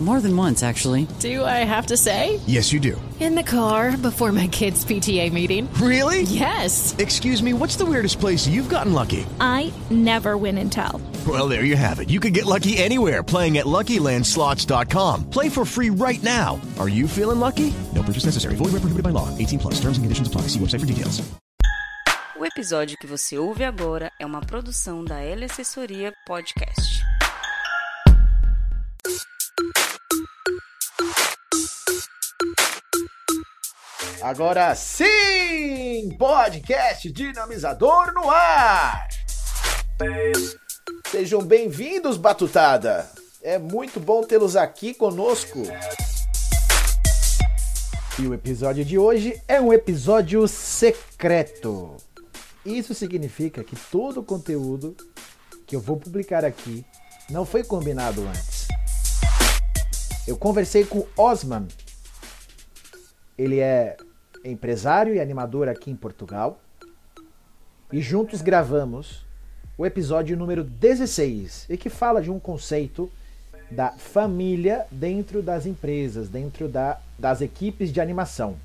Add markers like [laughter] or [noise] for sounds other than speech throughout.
More than once, actually. Do I have to say? Yes, you do. In the car before my kids' PTA meeting. Really? Yes. Excuse me, what's the weirdest place you've gotten lucky? I never win and tell. Well, there you have it. You can get lucky anywhere playing at LuckyLandSlots.com. Play for free right now. Are you feeling lucky? No purchase necessary. Void where prohibited by law. 18 plus. Terms and conditions apply. See website for details. O episódio que você ouve agora é uma produção da L Assessoria Podcast. Agora sim! Podcast Dinamizador no ar! Sejam bem-vindos, Batutada! É muito bom tê-los aqui conosco. E o episódio de hoje é um episódio secreto. Isso significa que todo o conteúdo que eu vou publicar aqui não foi combinado antes. Eu conversei com Osman. Ele é empresário e animador aqui em Portugal. E juntos gravamos o episódio número 16, e que fala de um conceito da família dentro das empresas, dentro da, das equipes de animação.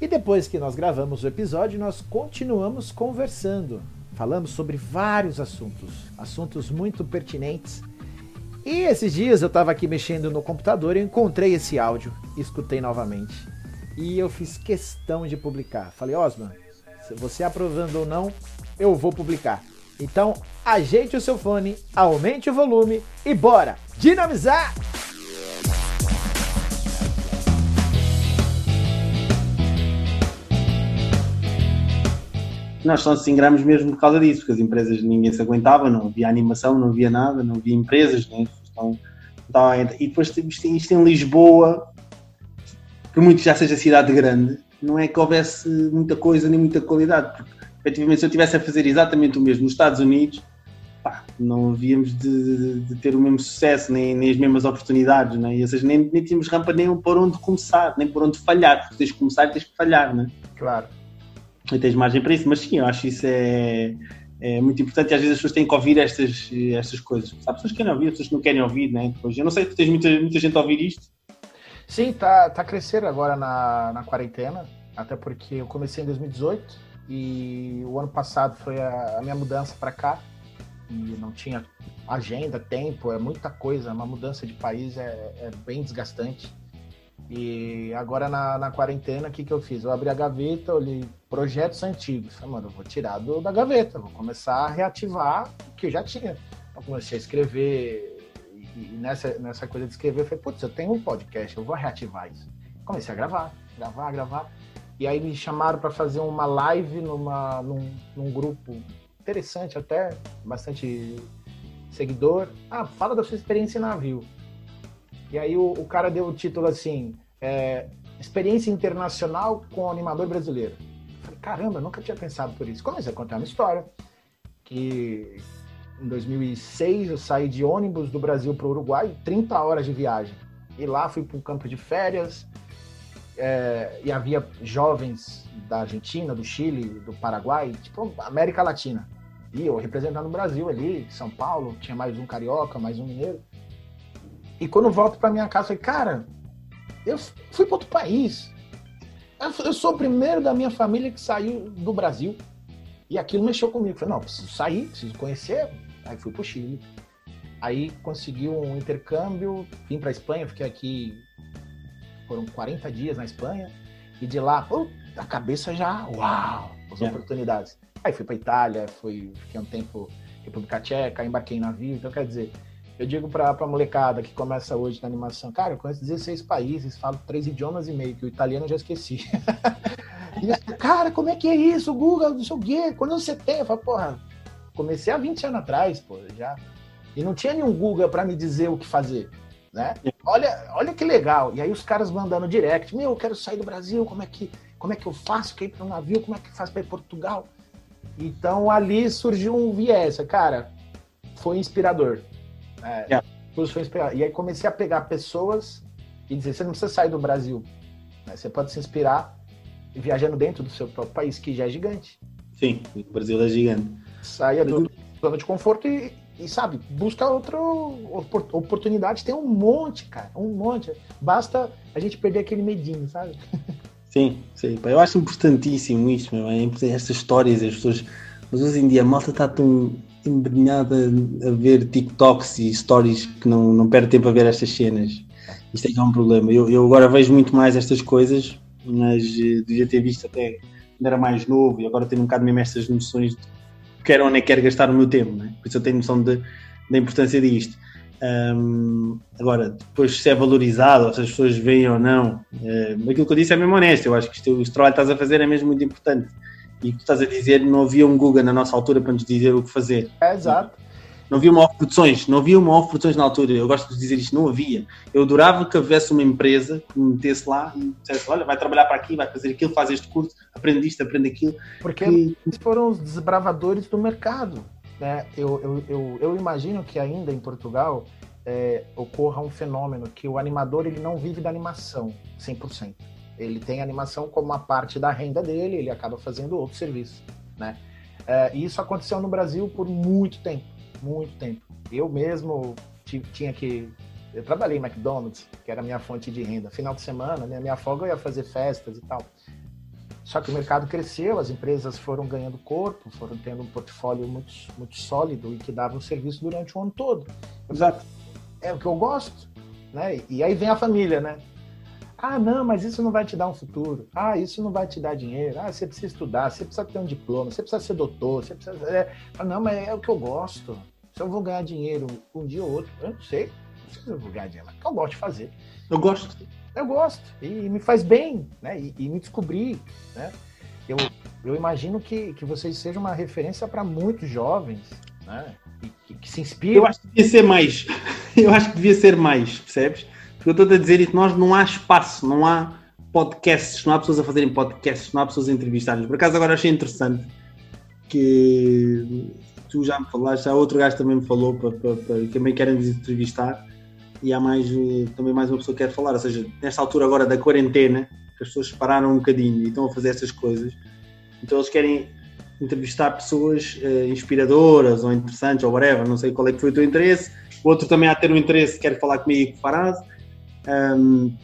E depois que nós gravamos o episódio, nós continuamos conversando. Falamos sobre vários assuntos, assuntos muito pertinentes. E esses dias eu estava aqui mexendo no computador e encontrei esse áudio, escutei novamente. E eu fiz questão de publicar. Falei, Osman, se você aprovando ou não, eu vou publicar. Então, ajeite o seu fone, aumente o volume e bora dinamizar! Nós só nos ingramos mesmo por causa disso, porque as empresas ninguém se aguentava, não havia animação, não havia nada, não havia empresas, né? então, então, e depois isto, isto em Lisboa, por muito que já seja cidade grande, não é que houvesse muita coisa nem muita qualidade, porque efetivamente se eu estivesse a fazer exatamente o mesmo nos Estados Unidos, pá, não havíamos de, de, ter o mesmo sucesso, nem, nem as mesmas oportunidades, né? ou seja, nem, nem tínhamos rampa nem por onde começar, nem por onde falhar, porque tens que começar e tens que falhar, né? Claro. E tens margem para isso, mas sim, eu acho isso é, é muito importante e às vezes as pessoas têm que ouvir estas, estas coisas. Há pessoas que querem ouvir, pessoas que não querem ouvir, né? Depois, eu não sei se tens muita, muita gente a ouvir isto. Sim, tá, tá crescendo agora na, na quarentena, até porque eu comecei em 2018 e o ano passado foi a, a minha mudança para cá e não tinha agenda, tempo, é muita coisa, uma mudança de país é, é bem desgastante. E agora na, na quarentena, o que, que eu fiz? Eu abri a gaveta, olhei projetos antigos. Falei, mano, eu vou tirar do, da gaveta, vou começar a reativar o que eu já tinha. Então comecei a escrever, e, nessa, nessa coisa de escrever, eu falei, putz, eu tenho um podcast, eu vou reativar isso. Comecei a gravar, gravar, gravar. E aí me chamaram para fazer uma live numa, num, num grupo interessante até, bastante seguidor. Ah, fala da sua experiência em navio. E aí o, o cara deu o título assim, é, experiência internacional com animador brasileiro. Eu falei, caramba, nunca tinha pensado por isso. Comecei a contar uma história que em 2006 eu saí de ônibus do Brasil para o Uruguai, 30 horas de viagem. E lá fui para um campo de férias é, e havia jovens da Argentina, do Chile, do Paraguai, tipo América Latina. E eu representando o Brasil ali, São Paulo, tinha mais um carioca, mais um mineiro. E quando volto para minha casa, eu falei, cara, eu fui para outro país. Eu sou o primeiro da minha família que saiu do Brasil. E aquilo mexeu comigo. Falei, não, preciso sair, preciso conhecer. Aí fui para o Chile. Aí consegui um intercâmbio, vim para Espanha, fiquei aqui, foram 40 dias na Espanha. E de lá, pô, a cabeça já, uau, as é. oportunidades. Aí fui para Itália, fui, fiquei um tempo República Tcheca, embarquei em navio. Então, quer dizer, eu digo pra, pra molecada que começa hoje na animação, cara, eu conheço 16 países, falo três idiomas e meio, que o italiano eu já esqueci. [laughs] e cara, como é que é isso, Google, não sei o quê, quando você tem? Eu falo, porra, comecei há 20 anos atrás, pô, já. E não tinha nenhum Google para me dizer o que fazer, né? Olha, olha que legal. E aí os caras mandando direct, meu, eu quero sair do Brasil, como é que, como é que eu faço? Quer ir para um navio? Como é que faz para ir para Portugal? Então ali surgiu um viés, cara, foi inspirador. É, yeah. foi inspirar. E aí comecei a pegar pessoas e dizer, você não precisa sair do Brasil. Né? Você pode se inspirar viajando dentro do seu próprio país, que já é gigante. Sim, o Brasil é gigante. Saia do zona de conforto e, e sabe, busca outra opor- oportunidade. Tem um monte, cara, um monte. Basta a gente perder aquele medinho, sabe? [laughs] Sim, sim. Eu acho importantíssimo isto, meu, é estas histórias, as pessoas. Mas hoje em dia a malta está tão embrenhada a ver TikToks e stories que não, não perde tempo a ver estas cenas. Isto é que é um problema. Eu, eu agora vejo muito mais estas coisas, mas eh, devia ter visto até quando era mais novo e agora tenho um bocado mesmo estas noções de quero ou nem quero gastar o meu tempo, né? por isso eu tenho noção de, da importância disto. Hum, agora, depois se é valorizado, se as pessoas veem ou não, eh, aquilo que eu disse é mesmo honesto. Eu acho que isto, este trabalho que estás a fazer é mesmo muito importante. E o que estás a dizer, não havia um Google na nossa altura para nos dizer o que fazer. É exato. Não havia uma produções, não havia uma produções na altura. Eu gosto de dizer isto, não havia. Eu adorava que houvesse uma empresa que me metesse lá e dissesse: Olha, vai trabalhar para aqui, vai fazer aquilo, faz este curso, aprende isto, aprende aquilo. Porque Que- eles foram os desbravadores do mercado. Né? Eu, eu, eu, eu imagino que ainda em Portugal é, ocorra um fenômeno que o animador ele não vive da animação 100%. Ele tem a animação como uma parte da renda dele, ele acaba fazendo outro serviço. Né? É, e isso aconteceu no Brasil por muito tempo, muito tempo. Eu mesmo ti- tinha que... Eu trabalhei em McDonald's, que era a minha fonte de renda. Final de semana, né, minha folga eu ia fazer festas e tal. Só que o mercado cresceu, as empresas foram ganhando corpo, foram tendo um portfólio muito, muito sólido e que dava um serviço durante o ano todo. Exato. É o que eu gosto, né? E aí vem a família, né? Ah, não, mas isso não vai te dar um futuro. Ah, isso não vai te dar dinheiro. Ah, você precisa estudar, você precisa ter um diploma, você precisa ser doutor, você precisa. É... Ah, não, mas é o que eu gosto. Se eu vou ganhar dinheiro um dia ou outro, eu não sei. Não sei se eu vou ganhar dinheiro, mas que eu gosto de fazer Eu gosto. eu gosto e me faz bem, né? E, e me descobri, né? Eu, eu imagino que, que vocês sejam uma referência para muitos jovens, né? Que, que se inspiram. Eu acho que devia ser mais. [laughs] Eu acho que devia ser mais, percebes? Porque eu estou a dizer isso, nós não há espaço, não há podcasts, não há pessoas a fazerem podcasts, não há pessoas a entrevistarem. Por acaso agora achei interessante que tu já me falaste, há outro gajo também me falou para, para, para, que também querem entrevistar e há mais eh, também mais uma pessoa que quer falar, ou seja, nesta altura agora da quarentena, que as pessoas pararam um bocadinho e estão a fazer essas coisas, então eles querem entrevistar pessoas eh, inspiradoras ou interessantes ou whatever, não sei qual é que foi o teu interesse. O outro também há ter um interesse, quer falar comigo com Faraz. Um,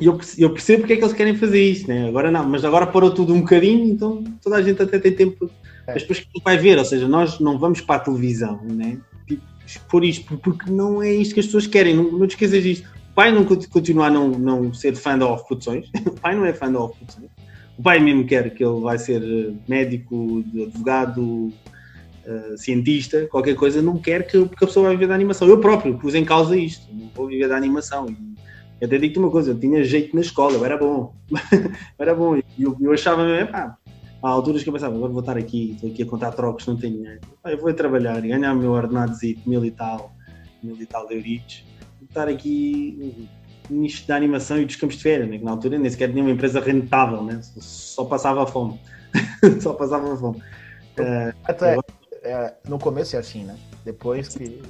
eu, eu percebo porque é que eles querem fazer isto, né? agora não, mas agora parou tudo um bocadinho, então toda a gente até tem tempo. É. Mas depois quem vai ver, ou seja, nós não vamos para a televisão, né? Tipo, expor isto, porque não é isto que as pessoas querem, não, não te esqueças disto. O pai não cont- continua a não, não ser fã da Off Produções, [laughs] o pai não é fã da Off Produções. O pai mesmo quer que ele vai ser eh, médico, advogado, eh, cientista, qualquer coisa, não quer que, que a pessoa vai viver da animação. Eu próprio pus em causa isto, não vou viver da animação. E até digo-te uma coisa, eu tinha jeito na escola, eu era bom, [laughs] eu era bom. E eu, eu achava mesmo, pá, há alturas que eu pensava, agora vou estar aqui, estou aqui a contar trocos, não tenho dinheiro. Pá, eu vou trabalhar e ganhar o meu ordenado de mil e tal, mil e tal de euritos. Estar aqui nisto da animação e dos campos de férias, né? que na altura nem sequer tinha uma empresa rentável, né? só, passava fome. só passava fome. [laughs] Até, é, no começo é assim, né? Depois que.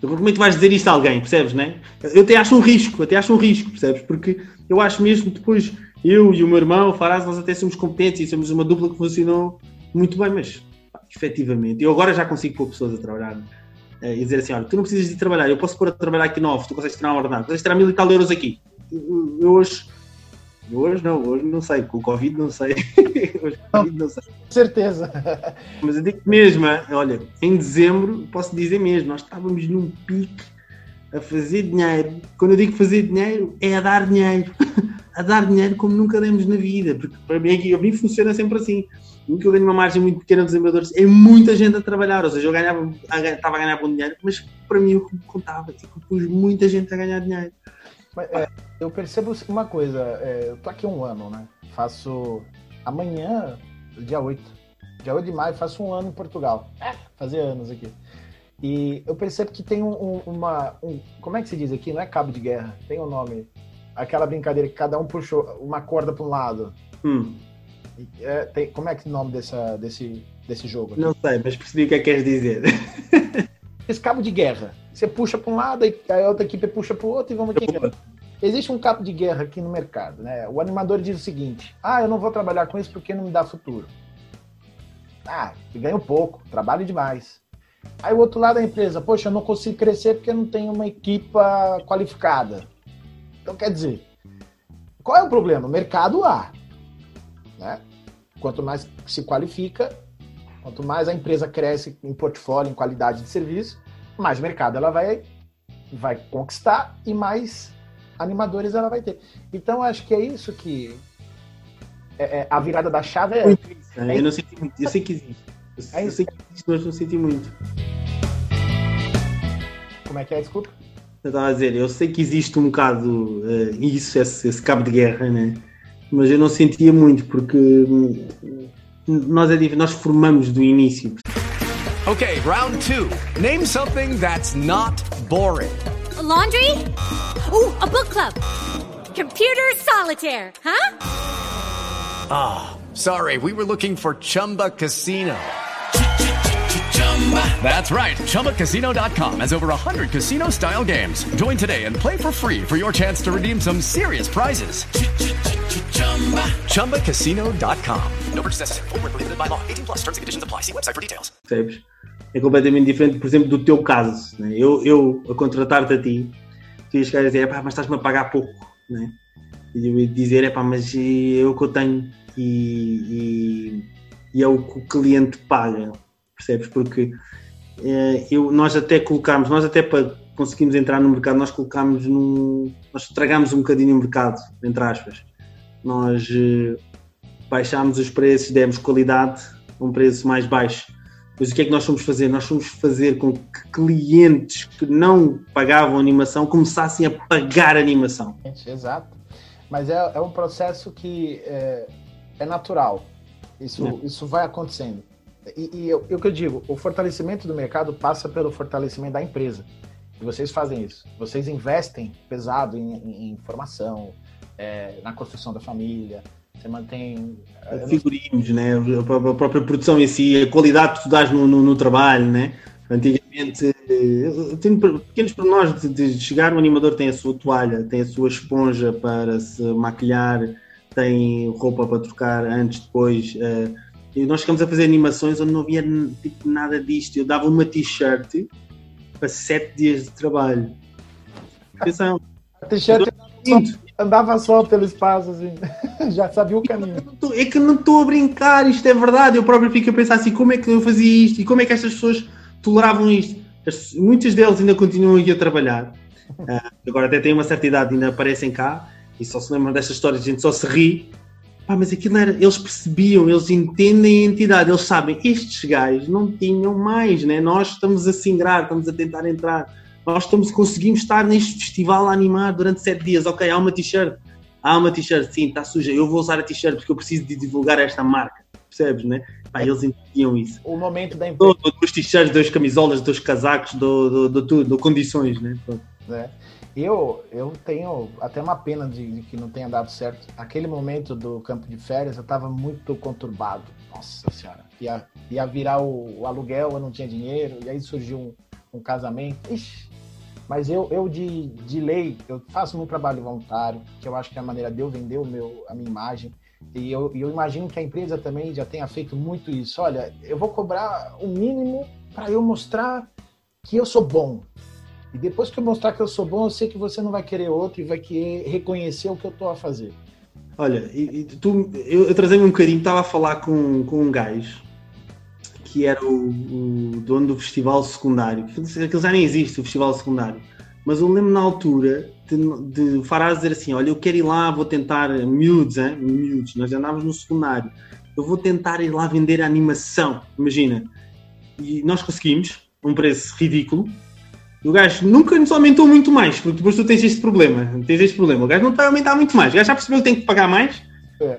Como é que vais dizer isto a alguém, percebes, né? Eu até acho um risco, até acho um risco, percebes? Porque eu acho mesmo depois eu e o meu irmão, o Faraz, nós até somos competentes e somos uma dupla que funcionou muito bem, mas pá, efetivamente, eu agora já consigo pôr pessoas a trabalhar eh, e dizer assim: olha, tu não precisas de trabalhar, eu posso pôr a trabalhar aqui no off, tu consegues tirar um ordenado, consegues tirar mil e tal euros aqui. Eu, eu hoje, eu hoje não, hoje não sei, com o Covid não sei, [laughs] hoje com o Covid não sei. Com certeza. Mas eu digo mesmo, olha, em dezembro, posso dizer mesmo, nós estávamos num pique a fazer dinheiro. Quando eu digo fazer dinheiro, é a dar dinheiro. [laughs] a dar dinheiro como nunca demos na vida. Porque para mim, aqui, a mim funciona sempre assim. Nunca eu ganho uma margem muito pequena dos animadores. É muita gente a trabalhar. Ou seja, eu ganhava, estava a ganhar bom dinheiro, mas para mim o que contava é eu pus muita gente a ganhar dinheiro. Mas, é, eu percebo uma coisa, é, eu tô aqui um ano, né? Faço. Amanhã, dia 8. Dia 8 de maio, faço um ano em Portugal. É, fazer anos aqui. E eu percebo que tem um, um- uma. um- como é que se diz aqui? Não é cabo de guerra, tem um nome. Aquela brincadeira que cada um puxou uma corda para um lado. Hum, é, tem- como é que é o nome dessa, desse, desse jogo? aqui? não sei, mas percebi o que é que queres dizer. [laughs] Esse cabo de guerra. Você puxa para um lado, e a outra equipe puxa para o outro e vamos aqui. existe um cabo de guerra aqui no mercado, né? O animador diz o seguinte: ah, eu não vou trabalhar com isso porque não me dá futuro. Ah, ganho pouco, trabalho demais. Aí o outro lado da empresa, poxa, eu não consigo crescer porque não tenho uma equipa qualificada. Então quer dizer, qual é o problema? Mercado há. Né? Quanto mais se qualifica, quanto mais a empresa cresce em portfólio, em qualidade de serviço, mais mercado ela vai, vai conquistar e mais animadores ela vai ter. Então acho que é isso que é, é, a virada da chave é. Isso, né? Eu não muito, eu sei que existe. Eu, eu sei que existe, mas não senti muito. Como é que é, desculpa? Eu estava a dizer, eu sei que existe um bocado uh, isso, esse, esse, cabo de guerra, né? mas eu não sentia muito porque hum, nós, é, nós formamos do início. Ok, round two. Name something that's not boring. A laundry? Uh, a book club. Computer solitaire, huh? Ah, oh, sorry, we were looking for Chumba Casino. That's right. ChumbaCasino.com has over 100 casino style games. Join today and play for free for your chance to redeem some serious prizes. ChumbaCasino.com. No purchase necessary. Full prohibited by law. 18 plus terms and conditions apply. See website for details. Percebes? É completamente diferente, por exemplo, do teu caso. Né? Eu, eu, a contratar-te a ti, tu ias dizer, mas estás-me a pagar pouco. Né? E eu ia dizer, é pá, mas é o que eu tenho e, e, e é o que o cliente paga percebes? Porque eh, eu, nós até colocámos, nós até para conseguirmos entrar no mercado, nós colocámos num. Nós estragámos um bocadinho o mercado, entre aspas. Nós eh, baixámos os preços, demos qualidade a um preço mais baixo. Mas o que é que nós fomos fazer? Nós fomos fazer com que clientes que não pagavam animação começassem a pagar animação. Exato. Mas é, é um processo que é, é natural. Isso, é. isso vai acontecendo. E, e eu, o que eu digo, o fortalecimento do mercado passa pelo fortalecimento da empresa. E vocês fazem isso. Vocês investem pesado em, em, em formação, é, na construção da família. Você mantém. Figurinos, né? A própria produção em si, a qualidade que tu dás no, no, no trabalho, né? Antigamente, tenho pequenos pormenores de, de chegar, o animador tem a sua toalha, tem a sua esponja para se maquilhar, tem roupa para trocar antes, depois. Uh, e nós ficamos a fazer animações onde não havia tipo, nada disto. Eu dava uma t-shirt para sete dias de trabalho. Atenção. A t-shirt andava só pelo espaço, assim. [laughs] já sabia o caminho. É que não estou a brincar, isto é verdade. Eu próprio fico a pensar assim: como é que eu fazia isto e como é que estas pessoas toleravam isto. Muitos deles ainda continuam aqui a trabalhar. Uh, agora até têm uma certa idade, ainda aparecem cá e só se lembram destas histórias, a gente só se ri Pá, mas aquilo era, eles percebiam, eles entendem a entidade, eles sabem, estes gajos não tinham mais, né? Nós estamos a singrar, estamos a tentar entrar, nós estamos, conseguimos estar neste festival a animar durante sete dias, ok, há uma t-shirt, há uma t-shirt, sim, está suja, eu vou usar a t-shirt porque eu preciso de divulgar esta marca, percebes, né? Pá, eles entendiam isso. O momento da empresa. Dois t-shirts, dois camisolas, dois casacos, do, do, do, do, condições, né? É. Eu, eu tenho até uma pena de, de, que não tenha dado certo. Aquele momento do campo de férias eu estava muito conturbado. Nossa senhora. Ia, ia virar o, o, aluguel, eu não tinha dinheiro, e aí surgiu um, um casamento. Ixi. Mas eu, eu de, de lei, eu faço muito trabalho voluntário, que eu acho que é a maneira de eu vender o meu, a minha imagem. E eu, eu imagino que a empresa também já tenha feito muito isso. Olha, eu vou cobrar o mínimo para eu mostrar que eu sou bom, e depois que eu mostrar que eu sou bom, eu sei que você não vai querer outro e vai querer reconhecer o que eu estou a fazer. Olha, e, e tu, eu, trazei-me um bocadinho, estava a falar com, com um gajo que era o, o dono do festival secundário. Aquilo já nem existe, o festival secundário. Mas eu lembro na altura de, de Farás dizer assim: Olha, eu quero ir lá, vou tentar, miúdos, hein? miúdos, nós andávamos no secundário, eu vou tentar ir lá vender animação. Imagina. E nós conseguimos, um preço ridículo, o gajo nunca nos aumentou muito mais, porque depois tu tens este problema. Tens este problema. O gajo não vai aumentar muito mais. O gajo já percebeu que tem que pagar mais. É.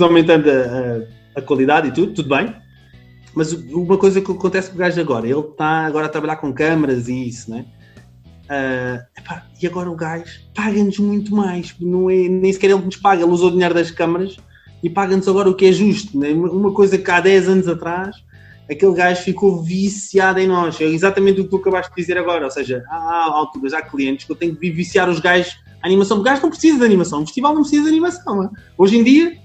aumentando a, a, a, qualidade e tudo, tudo bem. Mas uma coisa que acontece com o gajo agora, ele está agora a trabalhar com câmaras e isso, né? Uh, epá, e agora o gajo paga-nos muito mais. Não é, nem sequer ele nos paga, ele usou o dinheiro das câmaras e paga-nos agora o que é justo. Né? Uma coisa que há 10 anos atrás aquele gajo ficou viciado em nós. É exatamente o que tu acabaste de dizer agora. Ou seja, há alturas, há clientes que eu tenho que viciar os gajos. A animação, acho que não precisa de animação. O festival não precisa de animação. é? Hoje em dia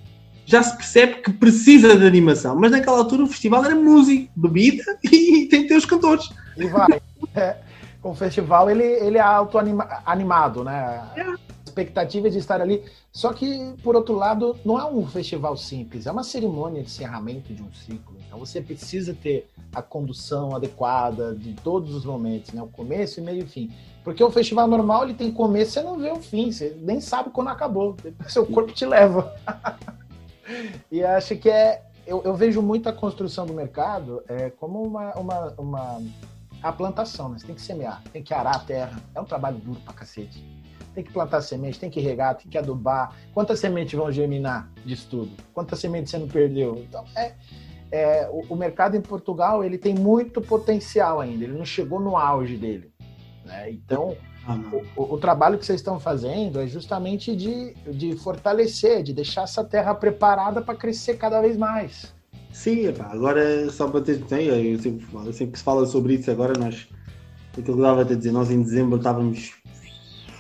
já se percebe que precisa de animação, mas naquela altura o festival era música, bebida [laughs] e tem que ter os cantores. E vai. [laughs] É, o festival ele, ele é auto-animado, né? A expectativa de estar ali. Só que, por outro lado, não é um festival simples, é uma cerimônia de encerramento de um ciclo. Então você precisa ter a condução adequada de todos os momentos, né? O começo, meio e fim. Porque o festival normal ele tem começo, você não vê o fim, você nem sabe quando acabou. [laughs] Seu corpo te leva. [laughs] e acho que é. Eu, eu, vejo muito a construção do mercado é, como uma, uma, uma a plantação, né? Você tem que semear, tem que arar a terra. É um trabalho duro pra cacete. Tem que plantar semente, tem que regar, tem que adubar. Quantas sementes vão germinar disso tudo? Quantas sementes você não perdeu? Então, é, é o, o, mercado em Portugal ele tem muito potencial ainda. Ele não chegou no auge dele. Né? Então, ah, o, o, trabalho que vocês estão fazendo é justamente de, de fortalecer, de deixar essa terra preparada para crescer cada vez mais. Sim, agora só para ter eu sempre, eu sempre que se fala sobre isso agora, nós, aquilo que estava a dizer, nós em dezembro estávamos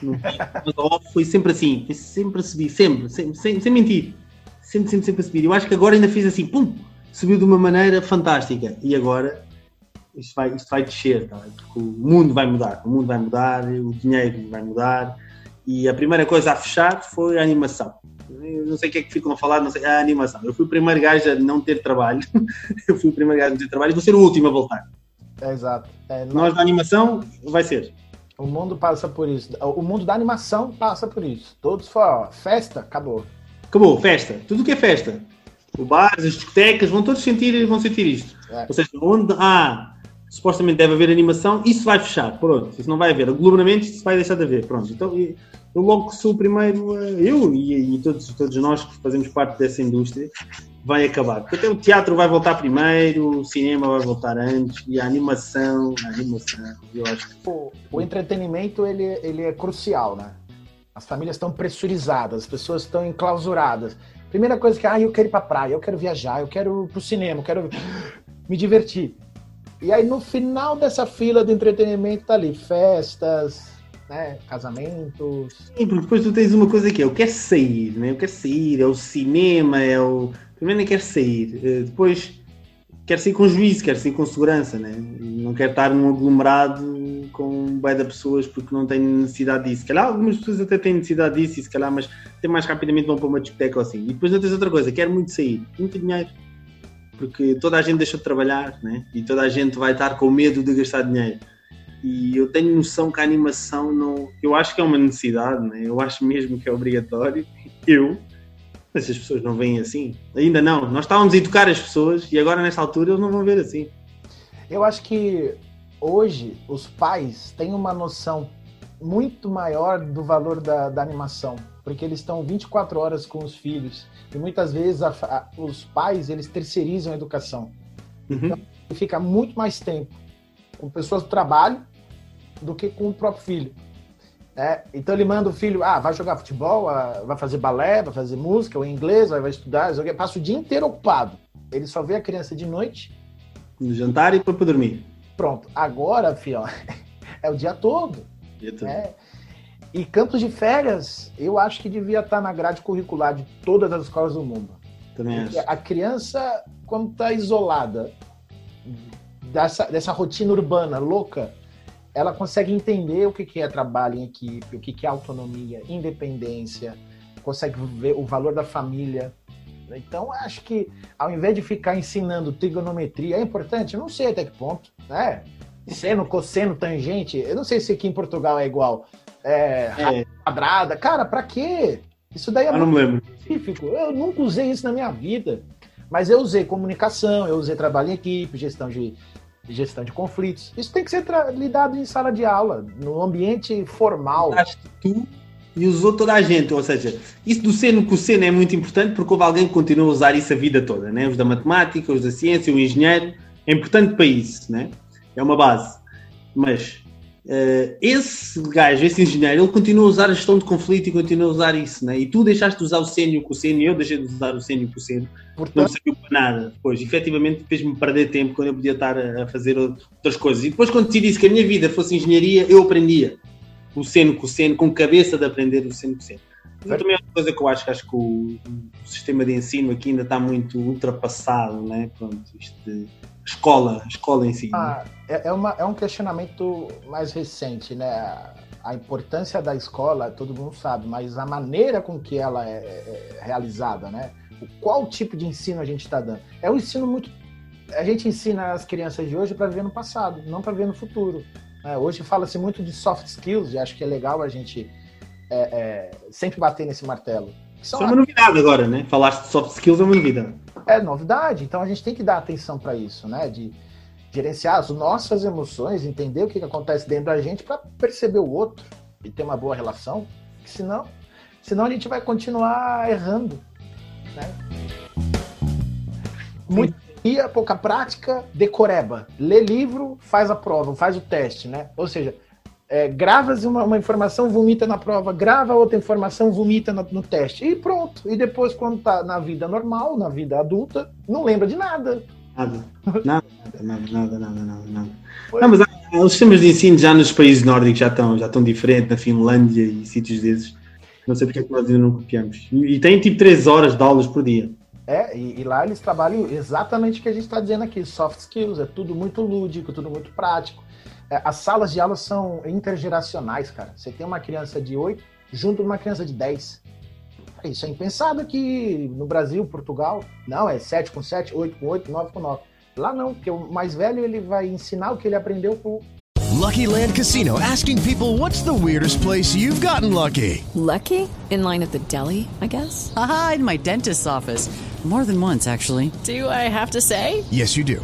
no foi sempre assim, foi sempre a subir, sempre, sempre sem, sem mentir, sempre, sempre, sempre a subir. Eu acho que agora ainda fiz assim, pum, subiu de uma maneira fantástica e agora isto vai, isto vai descer, tá? porque o mundo vai mudar, o mundo vai mudar, o dinheiro vai mudar e a primeira coisa a fechar foi a animação não sei o que é que ficam a falar, não sei, a animação. Eu fui o primeiro gajo a não ter trabalho, [laughs] eu fui o primeiro gajo a não ter trabalho e vou ser o último a voltar. É, exato. É, Nós da animação vai ser. O mundo passa por isso. O mundo da animação passa por isso. Todos falam, festa, acabou. Acabou, festa. Tudo que é festa. O bar, as discotecas, vão todos sentir, vão sentir isto. É. Ou seja, onde há supostamente deve haver animação, isso vai fechar, pronto, isso não vai haver. Aglomeramentos, isso vai deixar de haver, pronto. Então, eu logo que sou o primeiro, eu e, e, todos, todos nós que fazemos parte dessa indústria, vai acabar. Porque até o teatro vai voltar primeiro, o cinema vai voltar antes, e a animação, a animação, eu acho que... O, o entretenimento, ele, ele é crucial, né? As famílias estão pressurizadas, as pessoas estão enclausuradas. Primeira coisa que, ah, eu quero ir pra praia, eu quero viajar, eu quero ir pro cinema, eu quero [gasps] me divertir. E aí no final dessa fila de entretenimento tá ali festas, né, casamentos. Sim, porque depois tu tens uma coisa que é, eu quero sair, né? Eu quero sair, é o cinema, é o. Primeiro nem quero sair, eh, depois quero sair com juízo, quero sair com segurança, né? Não quero estar num aglomerado com bem de pessoas porque não tenho necessidade disso. Se calhar algumas pessoas até têm necessidade disso e se calhar, mas até mais rapidamente vão para uma discoteca ou assim. E depois não tens outra coisa, quero muito sair, muito dinheiro porque toda a gente deixou de trabalhar né? e toda a gente vai estar com medo de gastar dinheiro. E eu tenho noção que a animação não. Eu acho que é uma necessidade, né? eu acho mesmo que é obrigatório. [laughs] Eu, mas as pessoas não veem assim. Ainda não. Nós estávamos a educar as pessoas e agora, nesta altura, eles não vão ver assim. Eu acho que hoje os pais têm uma noção muito maior do valor da, da animação porque eles estão 24 horas com os filhos e muitas vezes a, a, os pais eles terceirizam a educação. Uhum. Então, fica muito mais tempo com pessoas do trabalho do que com o próprio filho. É, então ele manda o filho, ah, vai jogar futebol, ah, vai fazer balé, vai fazer música, ou inglês, vai, vai estudar, passa o dia inteiro ocupado. Ele só vê a criança de noite. No jantar e para dormir. Pronto. Agora, filho, [laughs] é o dia todo. Dia todo. É, e campos de férias, eu acho que devia estar na grade curricular de todas as escolas do mundo. Também acho. A criança, quando está isolada dessa, dessa rotina urbana louca, ela consegue entender o que é trabalho em equipe, o que é autonomia, independência, consegue ver o valor da família. Então, acho que ao invés de ficar ensinando trigonometria, é importante, eu não sei até que ponto, né? Seno, cosseno, tangente, eu não sei se aqui em Portugal é igual, é, é. quadrada. Cara, pra quê? Isso daí é eu muito específico. Eu nunca usei isso na minha vida. Mas eu usei comunicação, eu usei trabalho em equipe, gestão de, gestão de conflitos. Isso tem que ser lidado em sala de aula, no ambiente formal. Tu e usou toda a gente. Ou seja, isso do seno com o seno é muito importante porque houve alguém que continua a usar isso a vida toda, né? Os da matemática, os da ciência, o engenheiro. É importante para isso, né? É uma base. Mas Uh, esse gajo, esse engenheiro, ele continua a usar a gestão de conflito e continua a usar isso, né? E tu deixaste de usar o sênio com o sênio e eu deixei de usar o sênio com o sênio. Portanto... Não serviu para nada. Depois, efetivamente, fez-me perder tempo quando eu podia estar a fazer outras coisas. E depois, quando decidi que a minha vida fosse engenharia, eu aprendia. o seno com o seno, com cabeça de aprender o seno com o seno. Mas também é uma coisa que eu acho que acho que o, o sistema de ensino aqui ainda está muito ultrapassado, né? Pronto, isto de escola, escola em si. Ah, é, é, uma, é um questionamento mais recente, né? A, importância da escola, todo mundo sabe, mas a maneira com que ela é, é realizada, né? O, qual tipo de ensino a gente está dando? É um ensino muito. A gente ensina as crianças de hoje para ver no passado, não para ver no futuro. Né? Hoje fala-se muito de soft skills, e acho que é legal a gente é, é, sempre bater nesse martelo. Isso é uma novidade agora, né? Falaste de soft skills é uma novidade. É novidade, então a gente tem que dar atenção para isso, né? De gerenciar as nossas emoções, entender o que, que acontece dentro da gente para perceber o outro e ter uma boa relação, senão, senão a gente vai continuar errando, né? Muito ia pouca prática, decoreba. Lê livro, faz a prova, faz o teste, né? Ou seja, é, grava uma, uma, informação, vomita na prova, grava outra informação, vomita no, no, teste. E pronto. E depois, quando tá na vida normal, na vida adulta, não lembra de nada. Nada. [laughs] Nada, nada, nada, nada, nada. nada. Não, mas ah, os sistemas de ensino já nos países nórdicos já estão, já estão diferentes, na Finlândia e sítios desses. Não sei porque é que nós ainda não copiamos. E, e tem tipo 3 horas de aulas por dia. É, e, e, lá eles trabalham exatamente o que a gente está dizendo aqui, soft skills, é tudo muito lúdico, tudo muito prático. É, as salas de aula são intergeracionais, cara. Você tem uma criança de 8 junto com uma criança de 10. Isso é impensado aqui no Brasil, Portugal. Não, é 7 com 7, 8 com 8, 9 com 9. Lá não, porque o mais velho ele vai ensinar o que ele aprendeu com Lucky Land Casino asking people what's the weirdest place you've gotten lucky? Lucky? In line at the deli, I guess. Aha, in my dentist's office. More than once, actually. Do I have to say? Yes, you do.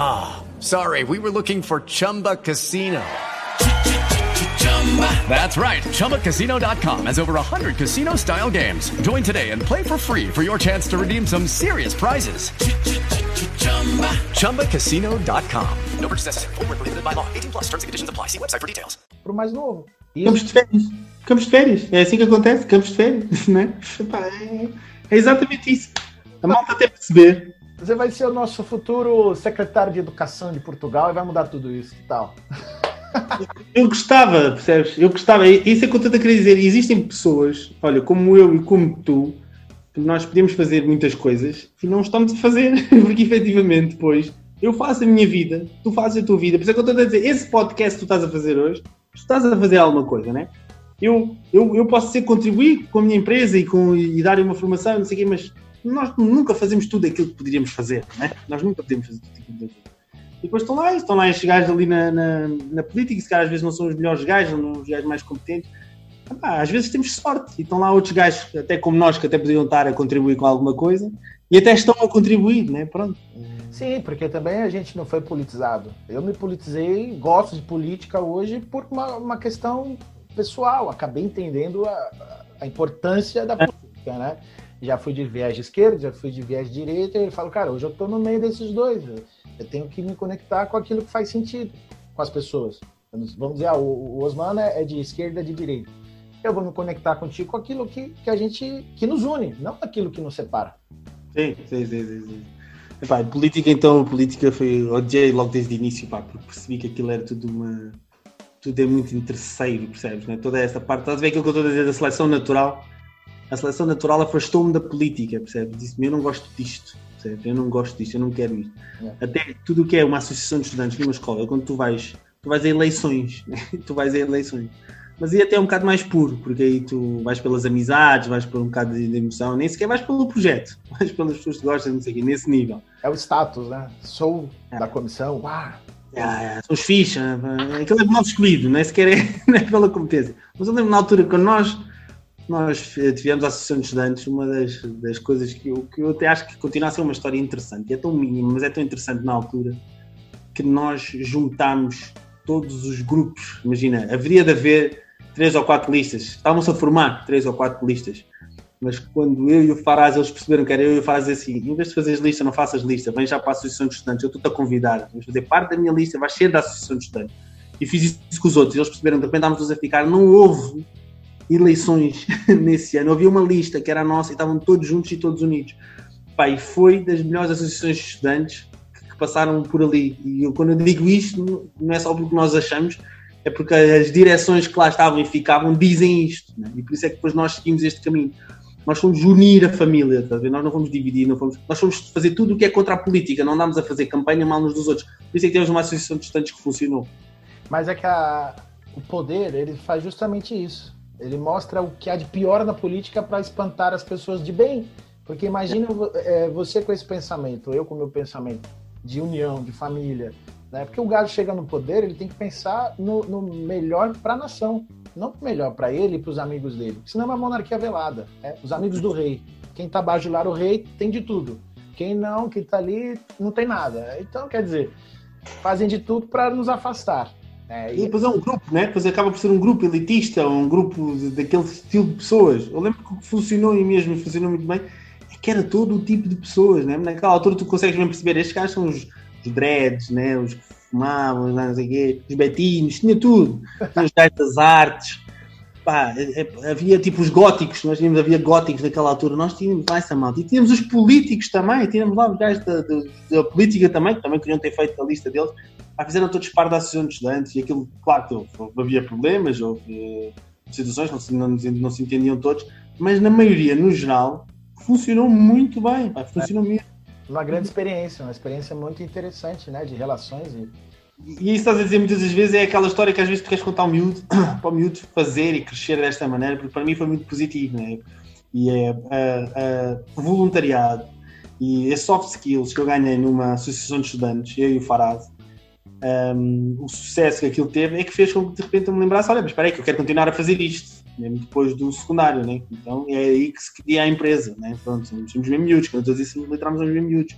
Ah, oh, sorry. We were looking for Chumba Casino. That's right. ChumbaCasino.com has over 100 casino style games. Join today and play for free for your chance to redeem some serious prizes. ChumbaCasino.com. No purchase necessary. Full prohibited by law. 18 plus terms and conditions apply. See website for details. Pro mais novo. Campos de férias. Campos de férias. É assim que acontece. Campos de férias, [laughs] né? É exatamente isso. A malta até perceber. Você vai ser o nosso futuro secretário de Educação de Portugal e vai mudar tudo isso. Que tal? [laughs] Eu gostava, percebes? Eu gostava. Isso é que eu estou a querer dizer. Existem pessoas, olha, como eu e como tu, que nós podemos fazer muitas coisas e não estamos a fazer, [laughs] porque efetivamente depois eu faço a minha vida, tu fazes a tua vida. Por isso é que eu estou a dizer, esse podcast que tu estás a fazer hoje, tu estás a fazer alguma coisa, né? Eu, eu, eu posso ser contribuir com a minha empresa e, com, e dar uma formação, não sei o quê, mas nós nunca fazemos tudo aquilo que poderíamos fazer, né? Nós nunca podemos fazer tudo aquilo que fazer. E depois estão lá, estão lá estes gajos ali na, na, na política, se calhar às vezes não são os melhores gajos, não os gajos mais competentes. Ah, às vezes temos sorte e estão lá outros gajos, até como nós, que até podiam estar a contribuir com alguma coisa e até estão a contribuir, né? Pronto. Sim, porque também a gente não foi politizado. Eu me politizei, gosto de política hoje por uma, uma questão pessoal. Acabei entendendo a, a importância da política, né? Já fui de viés de esquerda, já fui de viés de direita, e eu falo, cara, hoje eu estou no meio desses dois. Eu tenho que me conectar com aquilo que faz sentido com as pessoas. Vamos dizer, ah, o Osman é de esquerda, de direita. Eu vou me conectar contigo com aquilo que, que a gente que nos une, não aquilo que nos separa. Sim, sim, sim, sim. sim. Epá, política então, política foi odiei logo desde o início, pá, porque percebi que aquilo era tudo uma tudo é muito interesseiro, percebes? Né? Toda essa parte, estás a ver aquilo que eu estou a dizer da seleção natural? A seleção natural afastou-me da política, percebes? Disse-me, eu não gosto disto eu não gosto disto, eu não quero isto. É. Até tudo o que é uma associação de estudantes numa escola, quando tu vais, tu vais a eleições, né? [laughs] tu vais a eleições. Mas aí até é um bocado mais puro, porque aí tu vais pelas amizades, vais por um bocado de, emoção, nem sequer vais pelo projeto, [laughs] vais pelas pessoas que gostam, não sei o quê, nesse nível. É o status, né? Sou é. da comissão, uau! É, é, são os fichas, aquilo é mal escolhido, não é sequer é, [laughs] é pela competência. Mas eu lembro na altura, quando nós nós tivemos a Associação de Estudantes, uma das, das coisas que eu, que eu até acho que continua a ser uma história interessante, é tão mínima, mas é tão interessante na altura, que nós juntámos todos os grupos. Imagina, haveria de haver três ou quatro listas. Estavam-se a formar três ou quatro listas. Mas quando eu e o Faraz eles perceberam que era eu e o Faraz assim, em vez de fazeres lista, não faças lista, vem já para a Associação de Estudantes, eu estou-te a convidar, vamos fazer parte da minha lista, vais ser da Associação de Estudantes. E fiz isso com os outros, eles perceberam, de repente estávamos a ficar, não houve eleições [laughs] nesse ano, havia uma lista que era nossa e estavam todos juntos e todos unidos. Pá, e foi das melhores associações de estudantes que passaram por ali. E eu, quando eu digo isto, não é só porque nós achamos, é porque as direções que lá estavam e ficavam dizem isto. Né? E por isso é que depois nós seguimos este caminho. Nós fomos unir a família, tá nós não fomos dividir, não fomos, nós fomos fazer tudo o que é contra a política, não andámos a fazer campanha mal uns dos outros. Por isso é que temos uma associação de estudantes que funcionou. Mas é que a, o poder, ele faz justamente isso. Ele mostra o que há de pior na política para espantar as pessoas de bem. Porque imagina é, você com esse pensamento, eu com o meu pensamento de união, de família. Né? Porque o gado chega no poder, ele tem que pensar no, no melhor para a nação não melhor para ele e para os amigos dele, senão é uma monarquia velada. É? Os amigos do rei. Quem está bajular o rei tem de tudo. Quem não, que está ali, não tem nada. Então, quer dizer, fazem de tudo para nos afastar. É, e depois é um grupo, né? Depois acaba por ser um grupo elitista, um grupo daquele estilo de pessoas. Eu lembro que funcionou e mesmo funcionou muito bem, é que era todo o tipo de pessoas, né? Naquela altura tu consegues mesmo perceber, estes caras são os, os dreads, né? Os fumavam, não sei quê, os betinos, tinha tudo. Os gajos das artes. Pá, é, é, havia tipo os góticos, nós tínhamos, havia góticos naquela altura, nós tínhamos lá essa malta. E tínhamos os políticos também, tínhamos lá os gajos da, da, da, política também, que também queriam ter feito a lista deles. Pá, fizeram todos par da Associação de Estudantes e aquilo, claro, havia problemas, houve situações, não se, não, não se entendiam todos, mas na maioria, no geral, funcionou muito bem, pá, funcionou mesmo uma grande experiência, uma experiência muito interessante, né, de relações e e isso estás a dizer muitas das vezes é aquela história que às vezes tu queres contar ao miúdo, [coughs] para o miúdo fazer e crescer desta maneira, porque para mim foi muito positivo, né? E é uh, uh, voluntariado e as soft skills que eu ganhei numa associação de estudantes, eu e o Farad, um, o sucesso que aquilo teve é que fez com que de repente eu me lembrasse: olha, mas espera aí, que eu quero continuar a fazer isto, mesmo depois do secundário, né? Então é aí que se cria a empresa, né? Pronto, somos, somos mesmo miúdos, quando eu disse literalmente somos mesmo miúdos.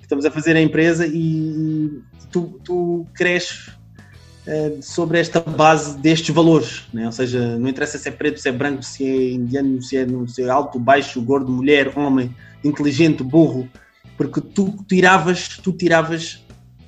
Estamos a fazer a empresa e tu, tu cresces uh, sobre esta base destes valores, né? ou seja, não interessa se é preto, se é branco, se é indiano, se é, se é alto, baixo, gordo, mulher, homem, inteligente, burro, porque tu tiravas, tu tiravas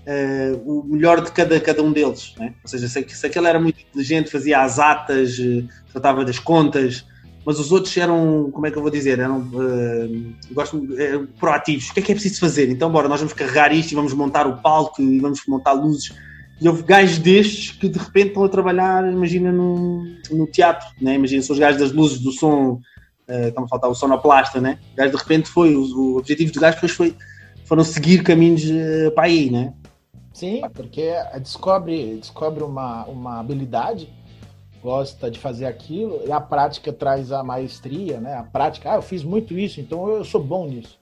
uh, o melhor de cada, cada um deles. Né? Ou seja, se, se aquele era muito inteligente, fazia as atas, uh, tratava das contas, mas os outros eram, como é que eu vou dizer, eram uh, gosto, uh, proativos. O que é que é preciso fazer? Então, bora, nós vamos carregar isto e vamos montar o palco e vamos montar luzes. E houve gajos destes que de repente estão a trabalhar, imagina, no, no teatro, né? imagina, são os gajos das luzes, do som, uh, estão a faltar o sonoplasta, né? O gajo de repente foi, o, o objetivo do gajo depois foi, foram seguir caminhos uh, para aí, né? Sim, porque descobre, descobre uma, uma habilidade, gosta de fazer aquilo, e a prática traz a maestria, né? A prática, ah, eu fiz muito isso, então eu sou bom nisso.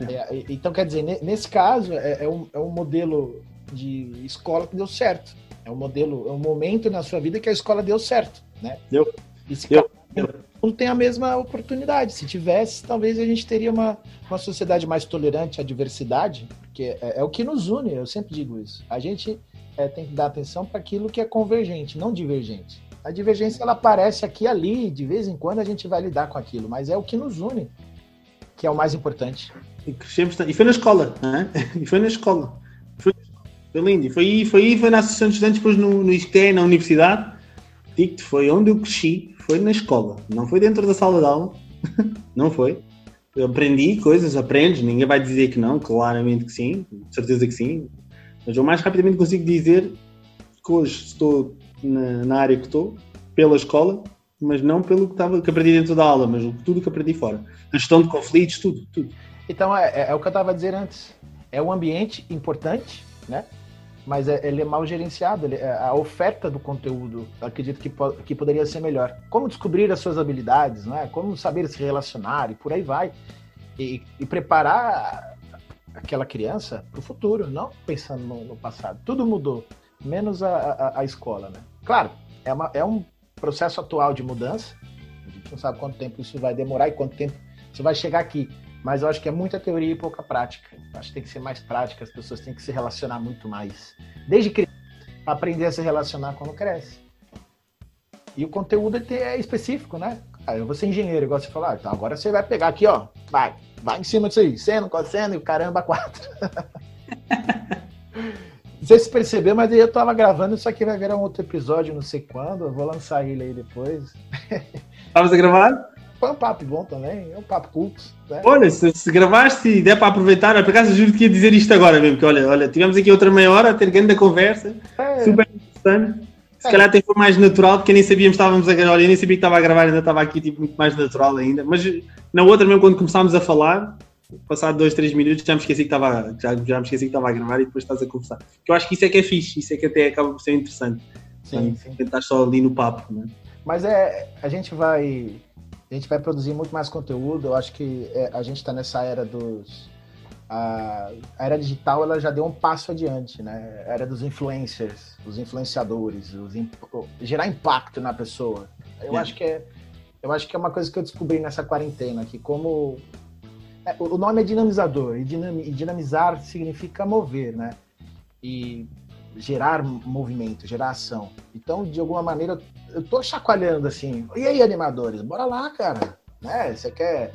É. É, então, quer dizer, nesse caso, é, é, um, é um modelo de escola que deu certo. É um modelo, é um momento na sua vida que a escola deu certo, né? Deu. E se deu. Não tem a mesma oportunidade. Se tivesse, talvez a gente teria uma, uma sociedade mais tolerante à diversidade, porque é, é o que nos une, eu sempre digo isso. A gente é, tem que dar atenção para aquilo que é convergente, não divergente. A divergência ela aparece aqui e ali, de vez em quando a gente vai lidar com aquilo, mas é o que nos une, que é o mais importante. E crescemos, e foi na escola, né? [laughs] E foi na escola. Foi, foi lindo. E foi, foi, foi na Associação de Estudantes, depois no, no ISCTE, na universidade. Digo-te, foi onde eu cresci, foi na escola. Não foi dentro da sala de aula, [laughs] não foi. Eu aprendi coisas, aprendes, ninguém vai dizer que não, claramente que sim, certeza que sim. Mas eu mais rapidamente consigo dizer que hoje estou na, na área que estou, pela escola, mas não pelo que, estava, que aprendi dentro da aula, mas tudo que aprendi fora. A gestão de conflitos, tudo, tudo. Então é, é, é o que eu estava a dizer antes. É um ambiente importante, né? Mas é, ele é mal gerenciado. Ele, é, a oferta do conteúdo, acredito que, que poderia ser melhor. Como descobrir as suas habilidades, né? Como saber se relacionar e por aí vai. E, e preparar aquela criança para o futuro, não pensando no, no, passado. Tudo mudou, menos a, a, a escola, né? Claro, é, uma, é um processo atual de mudança. A gente não sabe quanto tempo isso vai demorar e quanto tempo isso vai chegar aqui. Mas eu acho que é muita teoria e pouca prática. Eu acho que tem que ser mais prática, as pessoas têm que se relacionar muito mais. Desde criança, aprender a se relacionar quando cresce. E o conteúdo tem- é específico, né? Eu vou ser engenheiro, igual você falar. Então agora você vai pegar aqui, ó. Vai, vai em cima disso aí. Seno, cosseno e o caramba, quatro. [laughs] Não sei se percebeu, mas eu tava gravando, isso aqui vai virar um outro episódio, não sei quando. Eu vou lançar ele aí depois. Estavas a gravar? Foi um papo bom também, é um papo culto. Né? Olha, se, se gravaste e der para aproveitar, por acaso juro que ia dizer isto agora mesmo, que olha, olha, tivemos aqui outra meia hora a ter grande conversa, É, super interessante. Se É. calhar até foi mais natural, porque nem sabíamos que estávamos a gravar, olha, eu nem sabia que estava a gravar, ainda estava aqui tipo, muito mais natural ainda. Mas na outra mesmo, quando começámos a falar, passado dois, três minutos, já me esqueci que estava, já, já me esqueci que estava a gravar e depois estás a conversar. Que eu acho que isso é que é fixe, isso é que até acaba por ser interessante. sim, sim. Tentar só ali no papo, né? Mas é, a gente vai, a gente vai produzir muito mais conteúdo. Eu acho que é, a gente está nessa era dos, a, a era digital, ela já deu um passo adiante, né? A era dos influencers, os influenciadores, os imp- gerar impacto na pessoa. Eu É. acho que é, eu acho que é uma coisa que eu descobri nessa quarentena, que como é, o o nome é dinamizador e, dinami- e dinamizar significa mover, né? E gerar movimento, gerar ação. Então, de alguma maneira, eu tô chacoalhando assim. E aí, animadores, bora lá, cara. Né? Você quer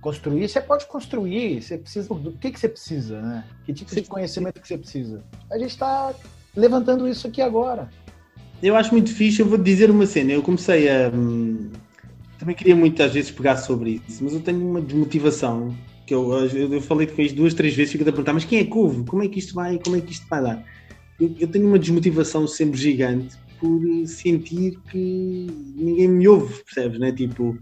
construir? Você pode construir. Você precisa do que que você precisa, né? Que tipo de conhecimento que você precisa? A gente está levantando isso aqui agora. Eu acho muito fixe, eu vou dizer uma cena. Eu comecei a. hum, também queria muitas vezes pegar sobre isso, mas eu tenho uma desmotivação. Que eu, eu, falei isto duas, três vezes, fico a perguntar, mas quem é que ouve? Como é que isto vai, como é que isto vai dar? Eu, eu tenho uma desmotivação sempre gigante por sentir que ninguém me ouve, percebes? Né? Tipo,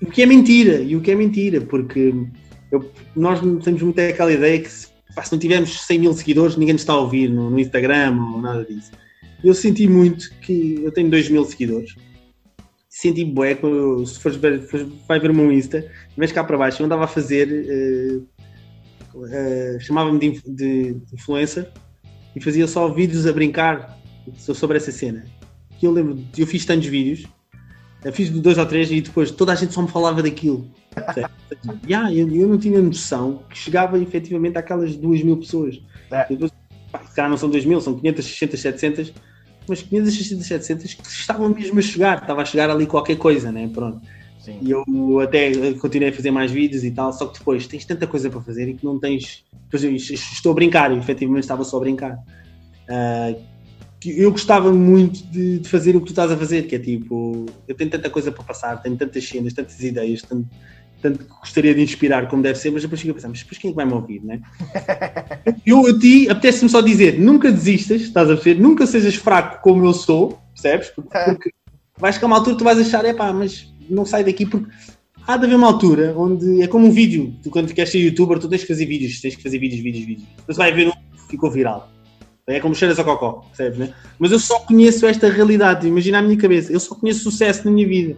o que é mentira, e o que é mentira, porque eu- nós temos muito aquela ideia que se, pá, se não tivermos 100 mil seguidores, ninguém nos está a ouvir no, no Instagram ou nada disso. Eu senti muito que eu tenho 2 mil seguidores. Senti bué, se fores ver, fores- vai ver o meu Insta, vês cá para baixo, eu andava a fazer, eh, eh, chamava-me de, de influencer e fazia só vídeos a brincar so- sobre essa cena. Que eu lembro, eu fiz tantos vídeos, eu fiz de dois ou três e depois toda a gente só me falava daquilo. [laughs] Yeah, eu, eu não tinha noção que chegava efetivamente àquelas duas mil pessoas. É. Pá, se calhar não são 2 mil, são 500, 600, 700, mas 500, 600, 700 que estavam mesmo a chegar, estava a chegar ali qualquer coisa, né? Pronto. Sim. E eu até continuei a fazer mais vídeos e tal, só que depois tens tanta coisa para fazer e que não tens. Pois eu estou a brincar, e efetivamente estava só a brincar. Ah, que eu gostava muito de, de fazer o que tu estás a fazer, que é tipo, eu tenho tanta coisa para passar, tenho tantas cenas, tantas ideias, tanto, tanto que gostaria de inspirar como deve ser, mas depois fico a pensar, mas depois quem é que vai me ouvir, né? [laughs] eu a ti apetece-me só dizer, nunca desistas, estás a ver? Nunca sejas fraco como eu sou, percebes? Porque, porque vais chegar uma altura tu vais achar, é pá, mas não sai daqui porque há de haver uma altura onde é como um vídeo. Tu, quando queres ser youtuber, tu tens que fazer vídeos, tens que fazer vídeos, vídeos, vídeos. Depois vai haver um que ficou viral. É como cheiras a cocó, percebes, né? Mas eu só conheço esta realidade, imagina a minha cabeça. Eu só conheço sucesso na minha vida.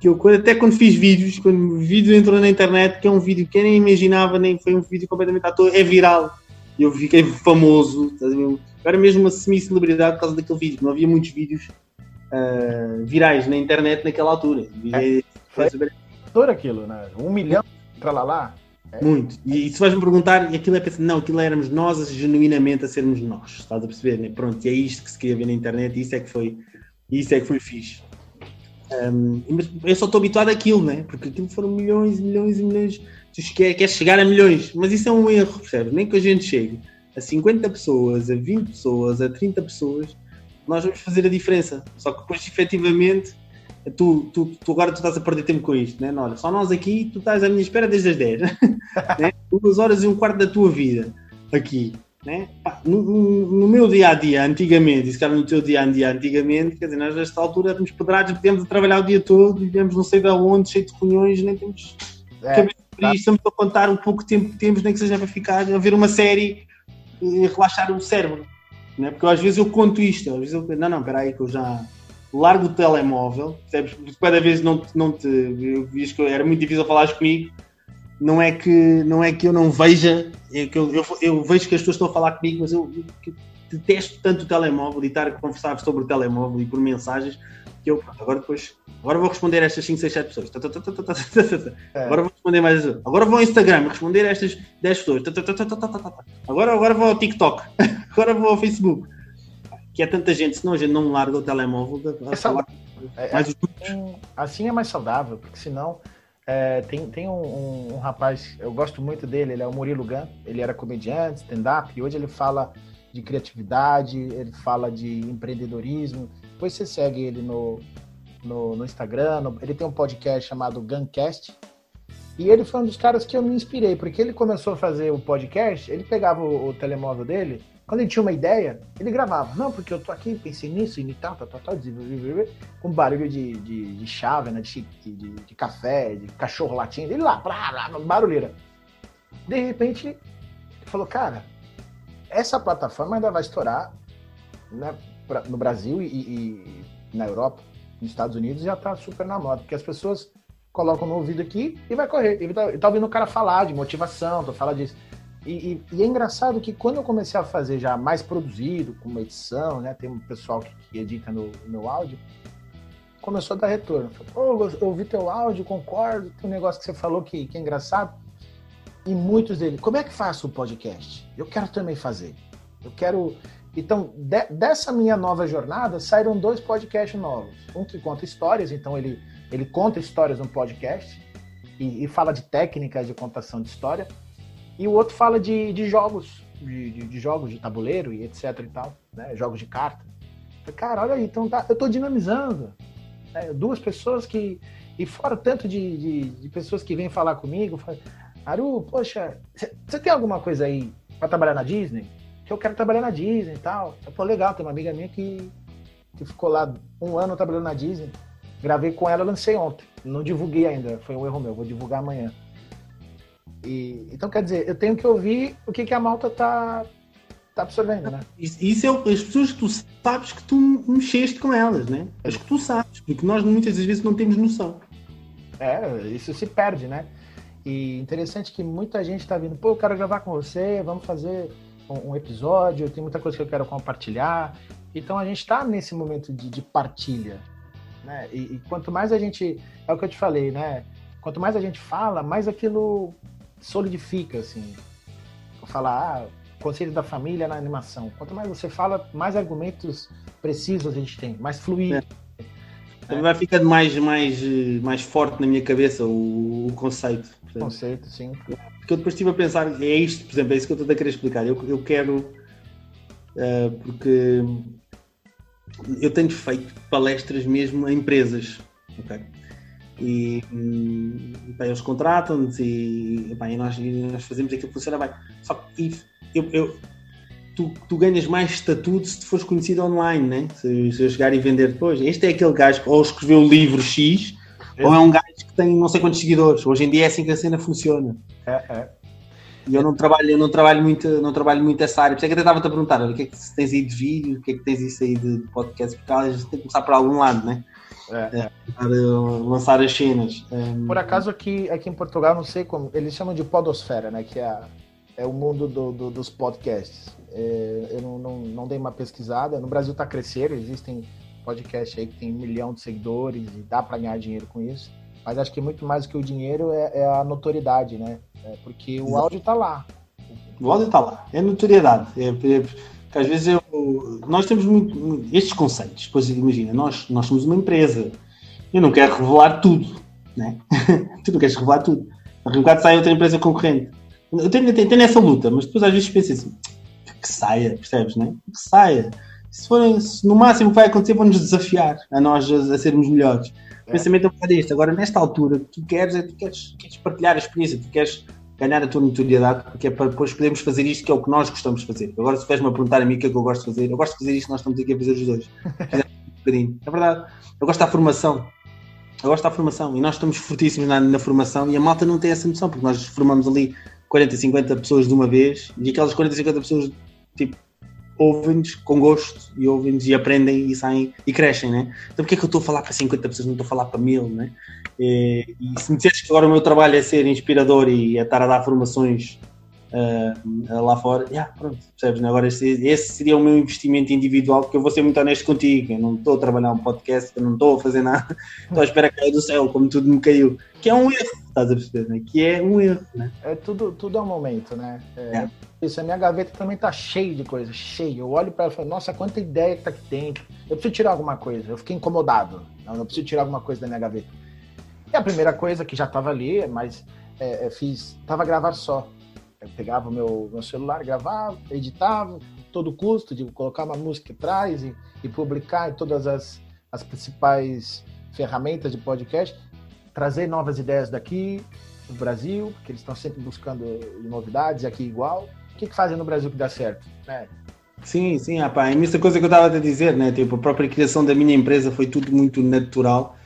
Que eu, até quando fiz vídeos, quando o vídeo entrou na internet, que é um vídeo que eu nem imaginava, nem foi um vídeo completamente à toa, é viral. Eu fiquei famoso. ver? Eu era mesmo uma semi-celebridade por causa daquele vídeo. Não havia muitos vídeos ah, virais na internet naquela altura. E- Foi aquilo, né? Um milhão pra lá lá. Muito. E, e se vais-me perguntar, aquilo é pensar, não, aquilo éramos nós genuinamente a sermos nós. Estás a perceber? Né? Pronto, e é isto que se queria ver na internet e isso é que foi, isso é que foi fixe. Um, mas eu só estou habituado àquilo, né? Porque aquilo foram milhões e milhões e milhões. Tu quer, queres chegar a milhões, mas isso é um erro, percebes? Nem que a gente chegue a 50 pessoas, a 20 pessoas, a 30 pessoas, nós vamos fazer a diferença. Só que depois, efetivamente, tu, tu, tu agora tu estás a perder tempo com isto, né? Não, Olha, só nós aqui, tu estás à minha espera desde as 10, [laughs] né? duas horas e um quarto da tua vida aqui. Né? No, no- no meu dia a dia, antigamente, e se calhar no teu dia a dia, antigamente, quer dizer, nós nesta altura éramos pedrados, podíamos trabalhar o dia todo, vivíamos não sei de onde, cheio de reuniões, nem temos É, cabeça para isto, estamos a contar o pouco tempo que temos, nem que seja para ficar a ver uma série e relaxar o cérebro. Né? Porque às vezes eu conto isto, às vezes eu não, não, espera aí que eu já largo o telemóvel, percebes? Porque cada vez não, não te. Eu vias que era muito difícil falares comigo. Não é que, não é que eu não veja, é que eu, eu, eu vejo que as pessoas estão a falar comigo, mas eu, eu detesto tanto o telemóvel e estar a conversar sobre o telemóvel e por mensagens que eu, agora depois, agora vou responder a estas 5, 6, 7 pessoas. [laughs] Agora vou responder mais. Agora vou ao Instagram responder a estas 10 pessoas. Agora, agora vou ao TikTok. [laughs] Agora vou ao Facebook. Que é tanta gente, senão a gente não larga o telemóvel. É, é mais assim, assim é mais saudável, porque senão. É, tem tem um, um, um, rapaz, eu gosto muito dele, ele é o Murilo Gant, ele era comediante, stand-up, e hoje ele fala de criatividade, ele fala de empreendedorismo, depois você segue ele no, no, no Instagram, no- ele tem um podcast chamado Guncast, e ele foi um dos caras que eu me inspirei, porque ele começou a fazer o podcast, ele pegava o, o telemóvel dele, quando ele tinha uma ideia, ele gravava. Não, porque eu tô aqui, pensei nisso, e tal, tal, tal, tal, com barulho de, de, de chave, né, de, de, de café, de cachorro latindo, ele lá, blá, blá, barulheira. De repente, ele falou, cara, essa plataforma ainda vai estourar né, no Brasil e, e- na Europa, nos Estados Unidos já tá super na moda, porque as pessoas colocam no ouvido aqui e vai correr. E tá, e tá ouvindo o cara falar de motivação, tá falar disso. E, e- é engraçado que quando eu comecei a fazer já mais produzido, com uma edição, né? Tem um pessoal que, que edita no meu áudio, começou a dar retorno. Pô, eu ouvi teu áudio, concordo, tem um negócio que você falou que, que é engraçado. E muitos deles, como é que faço o podcast? Eu quero também fazer. Eu quero. Então, de- dessa minha nova jornada, saíram dois podcasts novos. Um que conta histórias, então ele, ele conta histórias no podcast e, e fala de técnicas de contação de história. E o outro fala de, de jogos, de, de- de jogos de tabuleiro e etc e tal, né? Jogos de carta. Cara, olha aí, então tá, eu tô dinamizando. né? Duas pessoas que. E fora tanto de, de, pessoas que vêm falar comigo, falam, Aru, poxa, você tem alguma coisa aí pra trabalhar na Disney? Que eu quero trabalhar na Disney e tal. Eu, Pô, legal, tem uma amiga minha que, que ficou lá um ano trabalhando na Disney. Gravei com ela, lancei ontem. Não divulguei ainda, foi um erro meu, vou divulgar amanhã. E, então, quer dizer, eu tenho que ouvir o que, que a malta tá, tá absorvendo, né? Isso é as pessoas que tu sabes que tu mexeste com elas, né? As que tu sabes, porque nós muitas das vezes não temos noção. É, isso se perde, né? E interessante que muita gente tá vindo, pô, eu quero gravar com você, vamos fazer um, um episódio, tem muita coisa que eu quero compartilhar. Então a gente tá nesse momento de, de partilha, né? E, e quanto mais a gente, é o que eu te falei, né? Quanto mais a gente fala, mais aquilo solidifica, assim. Falar, ah, conceito da família na animação. Quanto mais você fala, mais argumentos precisos a gente tem, mais fluido. Também vai ficando mais, mais, mais forte na minha cabeça o, o conceito. portanto. Conceito, sim. Porque eu depois estive a pensar, é isto, por exemplo, é isso que eu estou a querer explicar. Eu, eu quero. eh, porque eu tenho feito palestras mesmo a empresas. ok? E, pá, eles contratam-nos e, e nós, e nós fazemos aquilo que funciona bem. Só que eu, eu- tu, tu ganhas mais estatuto se fores conhecido online, né? Se, se eu chegar e vender depois. Este é aquele gajo que ou escreveu o livro X, ou é um gajo que tem não sei quantos seguidores. Hoje em dia é assim que a cena funciona. É, é. E eu não trabalho, eu não trabalho muito, não trabalho muito essa área. Por isso é que eu até estava-te a perguntar, olha, o que é que tens aí de vídeo, o que é que tens isso aí de podcast, porque a gente tem que começar por algum lado, né? É. Para lançar as cenas. Um, Por acaso aqui, aqui em Portugal, não sei como, eles chamam de podosfera, né? Que é, é o mundo do- do- dos podcasts. É, eu não, não, não dei uma pesquisada. No Brasil está crescendo, existem podcasts aí que tem um milhão de seguidores e dá para ganhar dinheiro com isso. Mas acho que muito mais do que o dinheiro é, é a notoriedade, né? É porque o áudio tá lá. O áudio está lá, é notoriedade. É, é, às vezes eu- nós temos muito, muito- estes conceitos. Depois imagina, nós, nós somos uma empresa. Eu não quero revelar tudo, né? [laughs] tu não queres revelar tudo. Daqui a um bocado sai outra empresa concorrente. Eu tenho, tenho, tenho essa luta, mas depois às vezes penso assim, que saia, percebes, né? Que saia. Se forem, se no máximo que vai acontecer, vão-nos desafiar a nós a, a sermos melhores. O É. pensamento é um bocado este. Agora, nesta altura, tu queres, é, tu queres, queres partilhar a experiência, tu queres ganhar a tua notoriedade, porque é para depois podermos fazer isto que é o que nós gostamos de fazer. Agora, se a perguntar a mim o que é que eu gosto de fazer, eu gosto de fazer isto que nós estamos aqui a fazer os dois. [laughs] um bocadinho. É verdade. Eu gosto da formação. Eu gosto da formação. E nós estamos fortíssimos na, na formação e a malta não tem essa noção, porque nós formamos ali 40, 50 pessoas de uma vez e aquelas 40, 50 pessoas, tipo, ouvem-nos com gosto e ouvem-nos e aprendem e saem e crescem, né? Então porque é que eu estou a falar para 50 pessoas, não estou a falar para mil, né? E, e se me disseres que agora o meu trabalho é ser inspirador e é estar a dar formações ah, lá fora, yeah, pronto, percebes? né? Agora esse, esse seria o meu investimento individual, porque eu vou ser muito honesto contigo, eu não estou a trabalhar um podcast, eu não estou a fazer nada, [laughs] estou à espera que caia do céu, como tudo me caiu, que é um erro, estás a perceber, né? Que é um erro, né? É tudo, tudo é um momento, né? É, É. isso. A minha gaveta também tá cheia de coisa, cheia. Eu olho para ela e falo, nossa, quanta ideia que tá aqui dentro. Eu preciso tirar alguma coisa. Eu fiquei incomodado. Não, eu preciso tirar alguma coisa da minha gaveta. E a primeira coisa que já tava ali, mas é, é, fiz, tava gravar só. Eu pegava o meu, meu celular, gravava, editava, todo custo de colocar uma música atrás e, e publicar em todas as, as principais ferramentas de podcast, trazer novas ideias daqui, do Brasil, porque eles estão sempre buscando novidades, aqui igual. O que, que fazem no Brasil que dá certo? É. Sim, sim, rapaz. É a coisa que eu estava a dizer, né? Tipo, a própria criação da minha empresa foi tudo muito natural,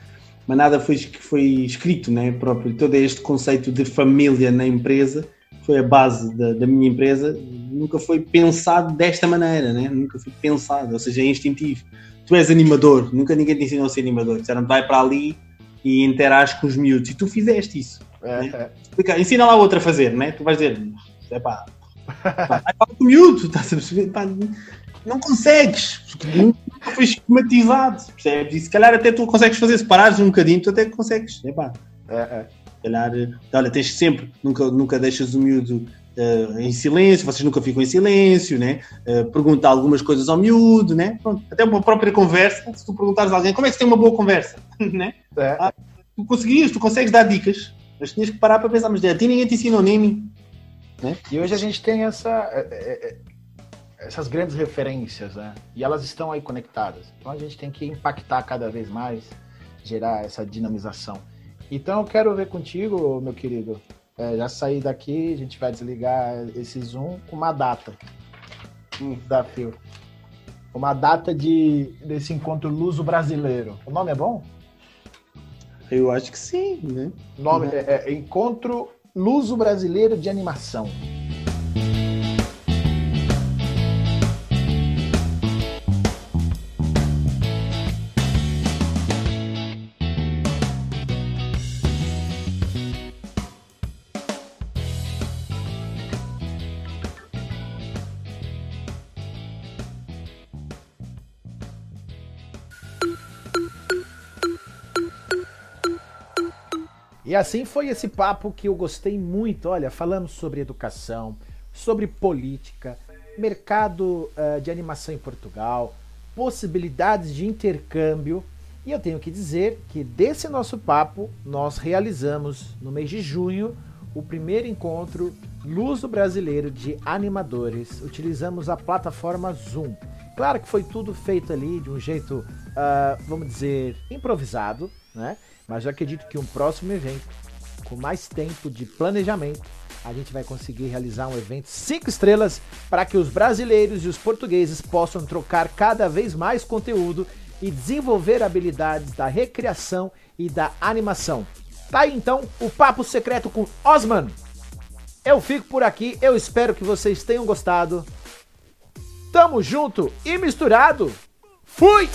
mas nada foi, foi escrito, né? Próprio, todo este conceito de família na empresa foi a base da, da minha empresa, nunca foi pensado desta maneira, né? Nunca foi pensado, ou seja, é instintivo. Tu és animador, nunca ninguém te ensinou a ser animador. Disseram, vai para ali e interage com os miúdos. E tu fizeste isso. É, né? é. Ensina lá outra a fazer, né? Tu vais dizer, é vai para o miúdo, estás a perceber? Pá, não consegues, porque nunca foi esquematizado, percebes? E se calhar até tu consegues fazer, se parares um bocadinho, tu até consegues, é. É, é. Se calhar, olha, tens sempre, nunca, nunca deixas o miúdo Uh, em silêncio, vocês nunca ficam em silêncio, né? Uh, pergunta algumas coisas ao miúdo, né? Pronto, até uma própria conversa, se tu perguntares a alguém como é que se tem uma boa conversa, [laughs] né? É. Ah, tu conseguias, tu consegues dar dicas, mas tinhas que parar para pensar, mas a ti ninguém te ensinou nem mim. Né? E hoje a gente tem essa, é, é, é, essas grandes referências, né? E elas estão aí conectadas. Então a gente tem que impactar cada vez mais, gerar essa dinamização. Então eu quero ver contigo, meu querido, é, já sair daqui, a gente vai desligar esse Zoom com uma data. Um desafio. Uma data de, desse encontro luso brasileiro. O nome é bom? Eu acho que sim, né? Nome uhum. é, é Encontro Luso Brasileiro de Animação. E assim foi esse papo que eu gostei muito. Olha, falamos sobre educação, sobre política, mercado uh, de animação em Portugal, possibilidades de intercâmbio. E eu tenho que dizer que desse nosso papo nós realizamos no mês de junho o primeiro encontro Luso Brasileiro de Animadores. Utilizamos a plataforma Zoom. Claro que foi tudo feito ali de um jeito, uh, vamos dizer, improvisado, né? Mas eu acredito que um próximo evento, com mais tempo de planejamento, a gente vai conseguir realizar um evento cinco estrelas para que os brasileiros e os portugueses possam trocar cada vez mais conteúdo e desenvolver habilidades da recreação e da animação. Tá aí então o papo secreto com Osman. Eu fico por aqui, eu espero que vocês tenham gostado. Tamo junto e misturado. Fui!